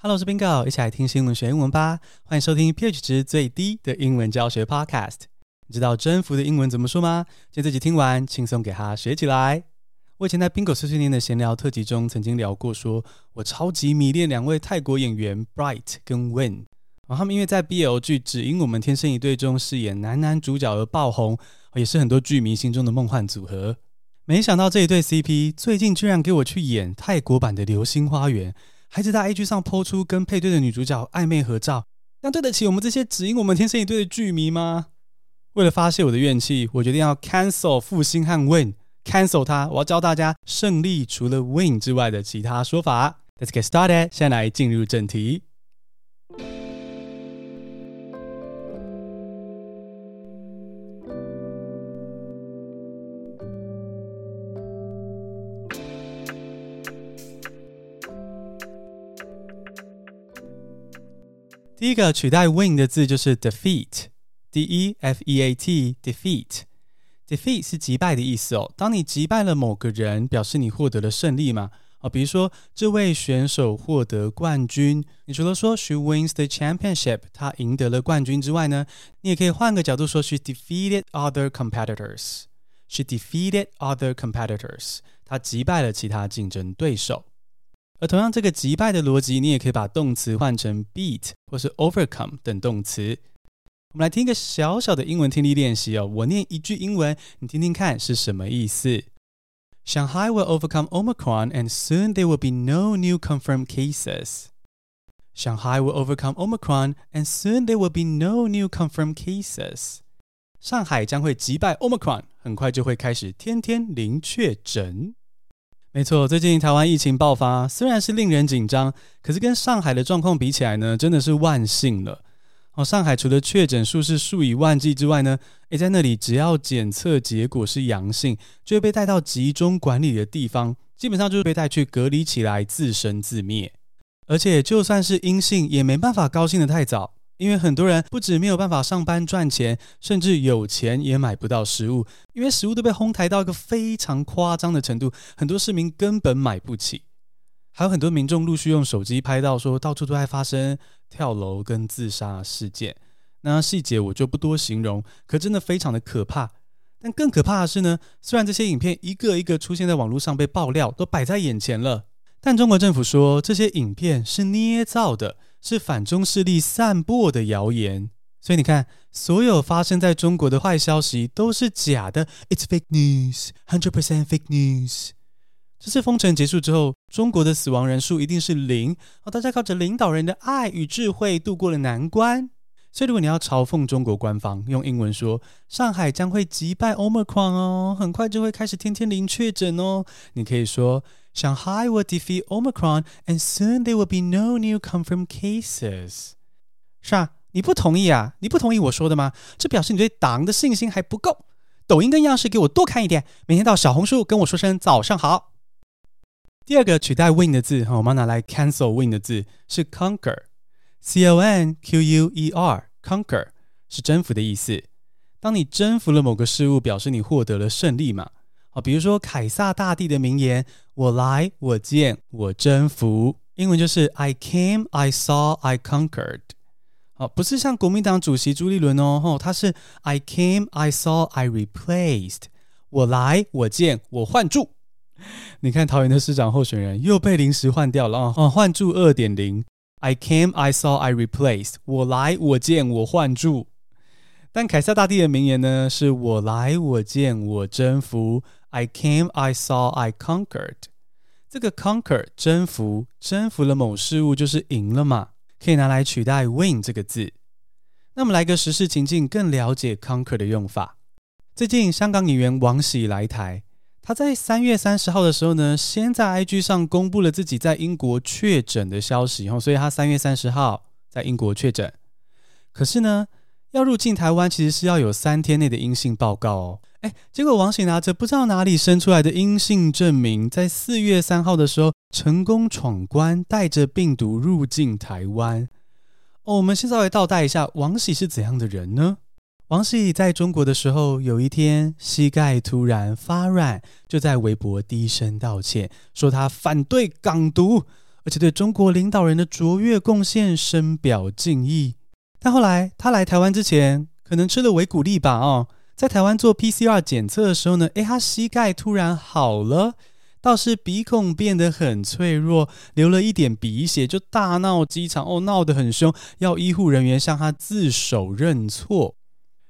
Hello，我是 Bingo，一起来听新闻学英文吧。欢迎收听 pH 值最低的英文教学 Podcast。你知道征服的英文怎么说吗？今天这集听完，轻松给它学起来。我以前在 Bingo 碎碎念的闲聊特辑中曾经聊过说，说我超级迷恋两位泰国演员 Bright 跟 Win，然后他们因为在 BL 剧《只因我们天生一对》中饰演男男主角而爆红，也是很多剧迷心中的梦幻组合。没想到这一对 CP 最近居然给我去演泰国版的《流星花园》。还是在 A G 上抛出跟配对的女主角暧昧合照，那对得起我们这些只因我们天生一对的剧迷吗？为了发泄我的怨气，我决定要 cancel 负心汉 win，cancel 他。我要教大家胜利除了 win 之外的其他说法。Let's get started，现在来进入正题。第一个取代 win 的字就是 defeat，d e f e a t，defeat。defeat 是击败的意思哦。当你击败了某个人，表示你获得了胜利嘛。哦，比如说这位选手获得冠军，你除了说 she wins the championship，她赢得了冠军之外呢，你也可以换个角度说 she defeated other competitors。she defeated other competitors，她击败了其他竞争对手。而同样，这个击败的逻辑，你也可以把动词换成 beat 或是 overcome 等动词。我们来听一个小小的英文听力练习哦。我念一句英文，你听听看是什么意思。Shanghai will overcome Omicron, and soon there will be no new confirmed cases. Shanghai will overcome Omicron, and soon there will be no new confirmed cases. 上海将会击败 Omicron，很快就会开始天天零确诊。没错，最近台湾疫情爆发，虽然是令人紧张，可是跟上海的状况比起来呢，真的是万幸了。哦，上海除了确诊数是数以万计之外呢，诶，在那里只要检测结果是阳性，就会被带到集中管理的地方，基本上就是被带去隔离起来，自生自灭。而且就算是阴性，也没办法高兴的太早。因为很多人不止没有办法上班赚钱，甚至有钱也买不到食物，因为食物都被哄抬到一个非常夸张的程度，很多市民根本买不起。还有很多民众陆续用手机拍到，说到处都在发生跳楼跟自杀事件。那细节我就不多形容，可真的非常的可怕。但更可怕的是呢，虽然这些影片一个一个出现在网络上被爆料，都摆在眼前了，但中国政府说这些影片是捏造的。是反中势力散播的谣言，所以你看，所有发生在中国的坏消息都是假的。It's fake news, hundred percent fake news。这次封城结束之后，中国的死亡人数一定是零，哦，大家靠着领导人的爱与智慧度过了难关。所以，如果你要嘲讽中国官方，用英文说上海将会击败 Omicron 哦，很快就会开始天天零确诊哦，你可以说。Shanghai will defeat Omicron, and soon there will be no new confirmed cases. 是啊，你不同意啊？你不同意我说的吗？这表示你对党的信心还不够。抖音跟央视给我多看一点，每天到小红书跟我说声早上好。第二个取代 win 的字，我们拿来 cancel win 的字是 conquer，c o n q u e r，conquer 是征服的意思。当你征服了某个事物，表示你获得了胜利嘛。啊，比如说凯撒大帝的名言：“我来，我见，我征服。”英文就是 “I came, I saw, I conquered。”啊，不是像国民党主席朱立伦哦，他是 “I came, I saw, I replaced。”我来，我见，我换柱。你看桃园的市长候选人又被临时换掉了啊，换柱二点零。I came, I saw, I replaced。我来，我见，我换柱。但凯撒大帝的名言呢，是我来，我见，我征服。I came, I saw, I conquered。这个 conquer 征服，征服了某事物就是赢了嘛，可以拿来取代 win 这个字。那么来个时事情境，更了解 conquer 的用法。最近香港演员王喜来台，他在三月三十号的时候呢，先在 IG 上公布了自己在英国确诊的消息，然后所以他三月三十号在英国确诊。可是呢，要入境台湾，其实是要有三天内的阴性报告哦。哎，结果王喜拿着不知道哪里生出来的阴性证明，在四月三号的时候成功闯关，带着病毒入境台湾。哦，我们先稍微倒带一下，王喜是怎样的人呢？王喜在中国的时候，有一天膝盖突然发软，就在微博低声道歉，说他反对港独。而且对中国领导人的卓越贡献深表敬意。但后来他来台湾之前，可能吃了维骨力吧？哦，在台湾做 PCR 检测的时候呢，诶，他膝盖突然好了，倒是鼻孔变得很脆弱，流了一点鼻血就大闹机场，哦，闹得很凶，要医护人员向他自首认错。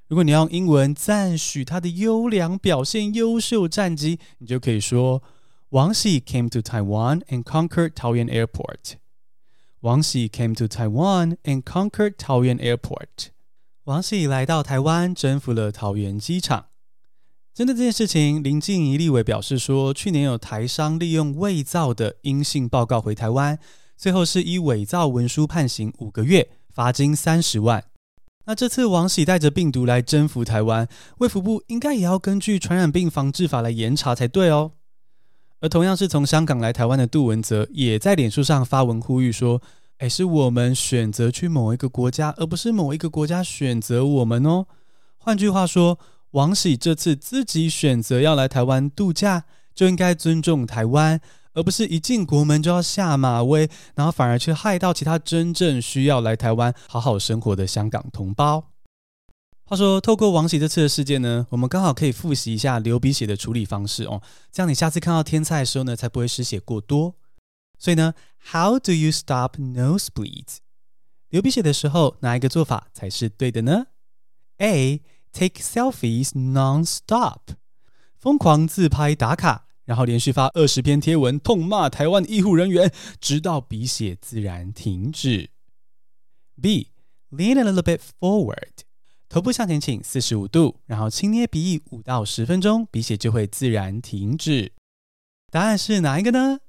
如果你要用英文赞许他的优良表现、优秀战绩，你就可以说。王喜 came to Taiwan and conquered Taoyuan Airport. 王喜 came to Taiwan and conquered Taoyuan Airport. 王喜来到台湾，征服了桃园机场。针对这件事情，林静仪立委表示说，去年有台商利用伪造的阴性报告回台湾，最后是以伪造文书判刑五个月，罚金三十万。那这次王喜带着病毒来征服台湾，卫福部应该也要根据传染病防治法来严查才对哦。而同样是从香港来台湾的杜文泽，也在脸书上发文呼吁说：“哎，是我们选择去某一个国家，而不是某一个国家选择我们哦。”换句话说，王喜这次自己选择要来台湾度假，就应该尊重台湾，而不是一进国门就要下马威，然后反而去害到其他真正需要来台湾好好生活的香港同胞。话说，透过王喜这次的事件呢，我们刚好可以复习一下流鼻血的处理方式哦，这样你下次看到天菜的时候呢，才不会失血过多。所以呢，How do you stop nosebleeds？流鼻血的时候，哪一个做法才是对的呢？A. Take selfies non-stop，疯狂自拍打卡，然后连续发二十篇贴文，痛骂台湾医护人员，直到鼻血自然停止。B. Lean a little bit forward。头部向前倾四十五度，然后轻捏鼻翼五到十分钟，鼻血就会自然停止。答案是哪一个呢？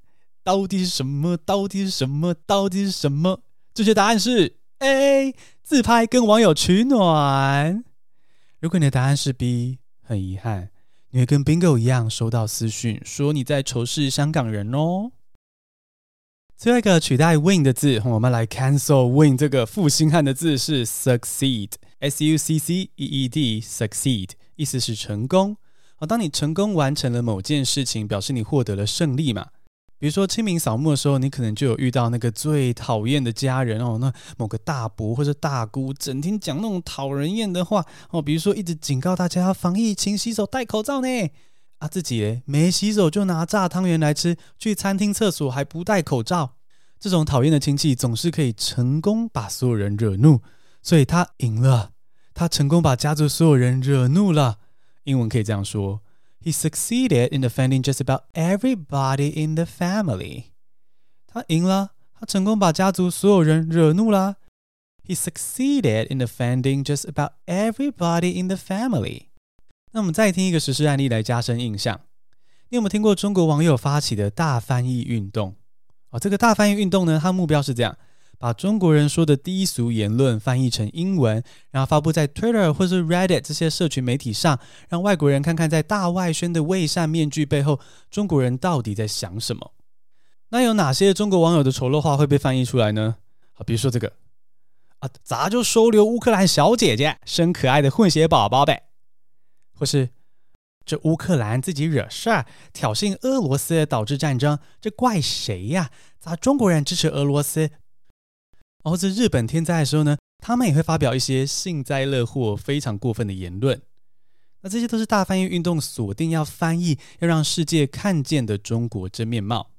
到底是什么？到底是什么？到底是什么？正确答案是 A，自拍跟网友取暖。如果你的答案是 B，很遗憾，你会跟 Bingo 一样收到私讯，说你在仇视香港人哦。最后一个取代 win 的字，我们来 cancel win 这个负心汉的字是 succeed。S U C C E E D succeed 意思是成功。好，当你成功完成了某件事情，表示你获得了胜利嘛。比如说清明扫墓的时候，你可能就有遇到那个最讨厌的家人哦，那某个大伯或者大姑整天讲那种讨人厌的话哦，比如说一直警告大家要防疫，勤洗手，戴口罩呢。啊，自己诶没洗手就拿炸汤圆来吃，去餐厅厕所还不戴口罩，这种讨厌的亲戚总是可以成功把所有人惹怒。所以他赢了，他成功把家族所有人惹怒了。英文可以这样说：He succeeded in offending just about everybody in the family。他赢了，他成功把家族所有人惹怒了。He succeeded in offending just about everybody in the family。那我们再听一个实施案例来加深印象。你有没有听过中国网友发起的大翻译运动？哦，这个大翻译运动呢，它目标是这样。把中国人说的低俗言论翻译成英文，然后发布在 Twitter 或是 Reddit 这些社群媒体上，让外国人看看在大外宣的伪善面具背后，中国人到底在想什么。那有哪些中国网友的丑陋话会被翻译出来呢？好，比如说这个啊，咋就收留乌克兰小姐姐，生可爱的混血宝宝呗？或是这乌克兰自己惹事儿，挑衅俄罗斯导致战争，这怪谁呀？咋中国人支持俄罗斯？然后这日本天灾的时候呢，他们也会发表一些幸灾乐祸、非常过分的言论。那这些都是大翻译运动锁定要翻译，要让世界看见的中国真面貌。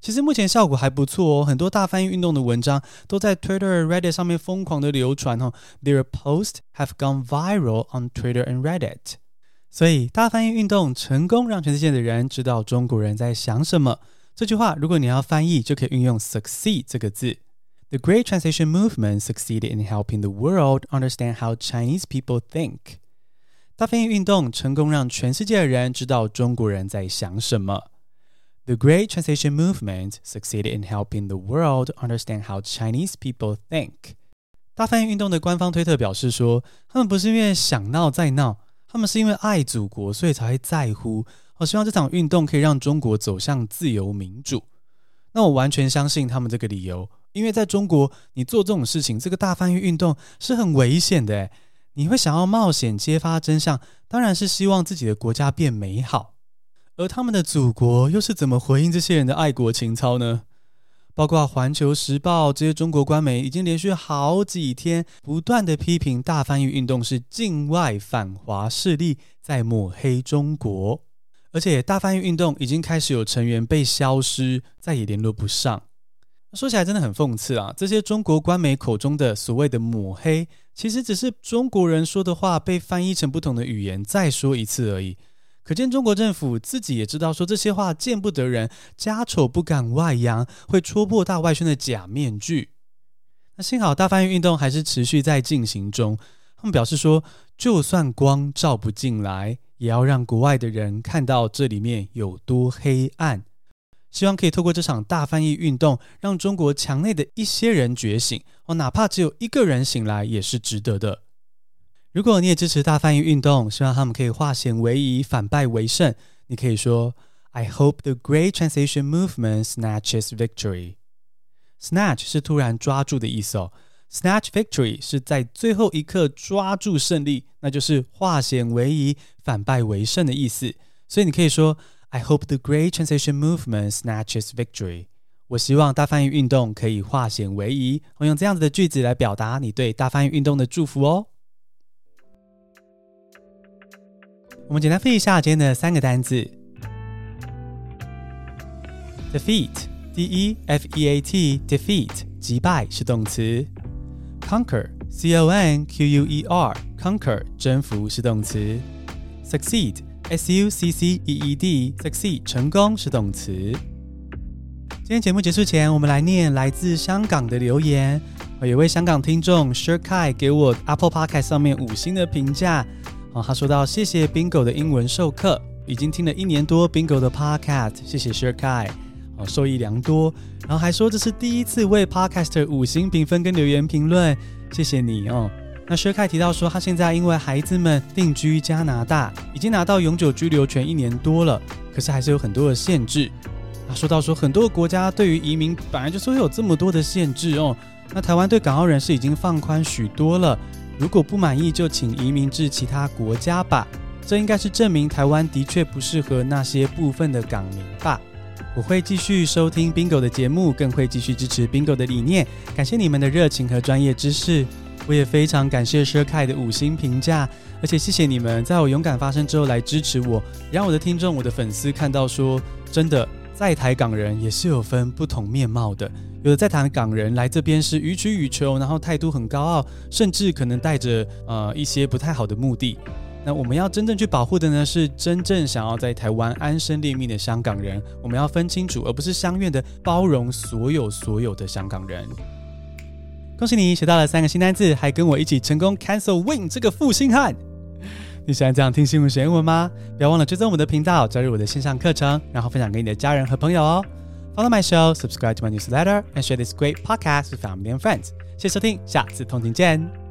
其实目前效果还不错哦，很多大翻译运动的文章都在 Twitter、Reddit 上面疯狂的流传哦。Their posts have gone viral on Twitter and Reddit。所以大翻译运动成功让全世界的人知道中国人在想什么。这句话如果你要翻译，就可以运用 succeed 这个字。The Great Translation Movement succeeded in helping the world understand how Chinese people think. 大翻译运动成功让全世界的人知道中国人在想什么。 The Great Translation Movement succeeded in helping the world understand how Chinese people think. 大翻译运动的官方推特表示说，他们不是因为想闹再闹，他们是因为爱祖国，所以才会在乎。我希望这场运动可以让中国走向自由民主。那我完全相信他们这个理由。因为在中国，你做这种事情，这个大翻译运动是很危险的。你会想要冒险揭发真相，当然是希望自己的国家变美好。而他们的祖国又是怎么回应这些人的爱国情操呢？包括《环球时报》这些中国官媒已经连续好几天不断的批评大翻译运动是境外反华势力在抹黑中国，而且大翻译运动已经开始有成员被消失，再也联络不上。说起来真的很讽刺啊！这些中国官媒口中的所谓的抹黑，其实只是中国人说的话被翻译成不同的语言再说一次而已。可见中国政府自己也知道，说这些话见不得人，家丑不敢外扬，会戳破大外宣的假面具。那幸好大翻译运动还是持续在进行中。他们表示说，就算光照不进来，也要让国外的人看到这里面有多黑暗。希望可以透过这场大翻译运动，让中国墙内的一些人觉醒哦，哪怕只有一个人醒来，也是值得的。如果你也支持大翻译运动，希望他们可以化险为夷，反败为胜，你可以说：“I hope the great translation movement snatches victory.” Snatch 是突然抓住的意思哦，Snatch victory 是在最后一刻抓住胜利，那就是化险为夷、反败为胜的意思。所以你可以说。I hope the great translation movement snatches victory。我希望大翻译运动可以化险为夷。我用这样子的句子来表达你对大翻译运动的祝福哦。我们简单复习一下今天的三个单字：defeat，d-e-f-e-a-t，defeat，击败是动词；conquer，c-o-n-q-u-e-r，conquer，征服是动词；succeed。S U C C E E D succeed 成功是动词。今天节目结束前，我们来念来自香港的留言。有位香港听众 Shirkai 给我 Apple Podcast 上面五星的评价。他说到谢谢 Bingo 的英文授课，已经听了一年多 Bingo 的 Podcast，谢谢 Shirkai，哦，受益良多。然后还说这是第一次为 Podcaster 五星评分跟留言评论，谢谢你哦。那 Shirkai 提到说，他现在因为孩子们定居加拿大，已经拿到永久居留权一年多了，可是还是有很多的限制。他说到说，很多国家对于移民本来就是会有这么多的限制哦。那台湾对港澳人士已经放宽许多了，如果不满意就请移民至其他国家吧。这应该是证明台湾的确不适合那些部分的港民吧。我会继续收听 Bingo 的节目，更会继续支持 Bingo 的理念。感谢你们的热情和专业知识。我也非常感谢 Shirkai 的五星评价，而且谢谢你们在我勇敢发声之后来支持我，让我的听众、我的粉丝看到说，真的在台港人也是有分不同面貌的。有的在台港人来这边是予取予求，然后态度很高傲，甚至可能带着呃一些不太好的目的。那我们要真正去保护的呢，是真正想要在台湾安身立命的香港人。我们要分清楚，而不是相愿的包容所有所有的香港人。恭喜你学到了三个新单字，还跟我一起成功 cancel win 这个负心汉。你喜欢这样听新闻学英文吗？不要忘了追踪我们的频道，加入我的线上课程，然后分享给你的家人和朋友哦。Follow my show, subscribe to my newsletter, and share this great podcast with family and friends。谢谢收听，下次通勤见。